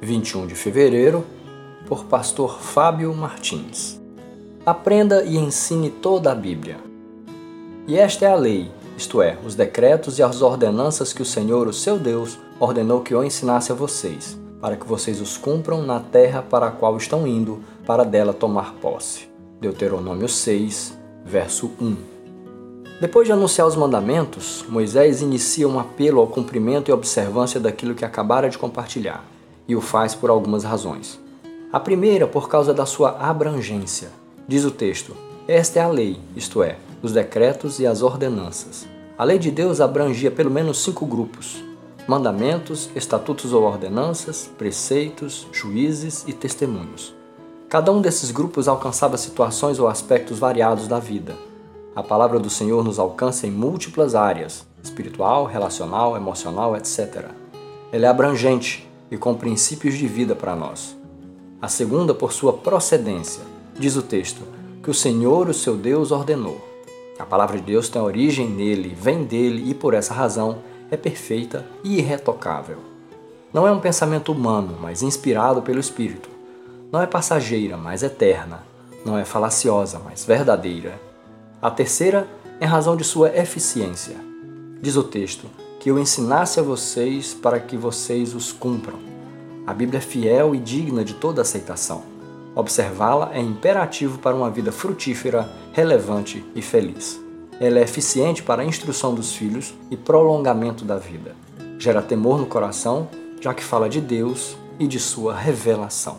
21 de fevereiro, por pastor Fábio Martins. Aprenda e ensine toda a Bíblia. E esta é a lei, isto é, os decretos e as ordenanças que o Senhor, o seu Deus, ordenou que eu ensinasse a vocês, para que vocês os cumpram na terra para a qual estão indo, para dela tomar posse. Deuteronômio 6, verso 1. Depois de anunciar os mandamentos, Moisés inicia um apelo ao cumprimento e observância daquilo que acabara de compartilhar e o faz por algumas razões. A primeira, por causa da sua abrangência. Diz o texto: Esta é a lei, isto é, os decretos e as ordenanças. A lei de Deus abrangia pelo menos cinco grupos: mandamentos, estatutos ou ordenanças, preceitos, juízes e testemunhos. Cada um desses grupos alcançava situações ou aspectos variados da vida. A palavra do Senhor nos alcança em múltiplas áreas: espiritual, relacional, emocional, etc. Ela é abrangente, e com princípios de vida para nós. A segunda, por sua procedência, diz o texto, que o Senhor, o seu Deus, ordenou. A palavra de Deus tem origem nele, vem dele e, por essa razão, é perfeita e irretocável. Não é um pensamento humano, mas inspirado pelo Espírito. Não é passageira, mas eterna. Não é falaciosa, mas verdadeira. A terceira, em razão de sua eficiência. Diz o texto: que eu ensinasse a vocês para que vocês os cumpram. A Bíblia é fiel e digna de toda aceitação. Observá-la é imperativo para uma vida frutífera, relevante e feliz. Ela é eficiente para a instrução dos filhos e prolongamento da vida. Gera temor no coração, já que fala de Deus e de sua revelação.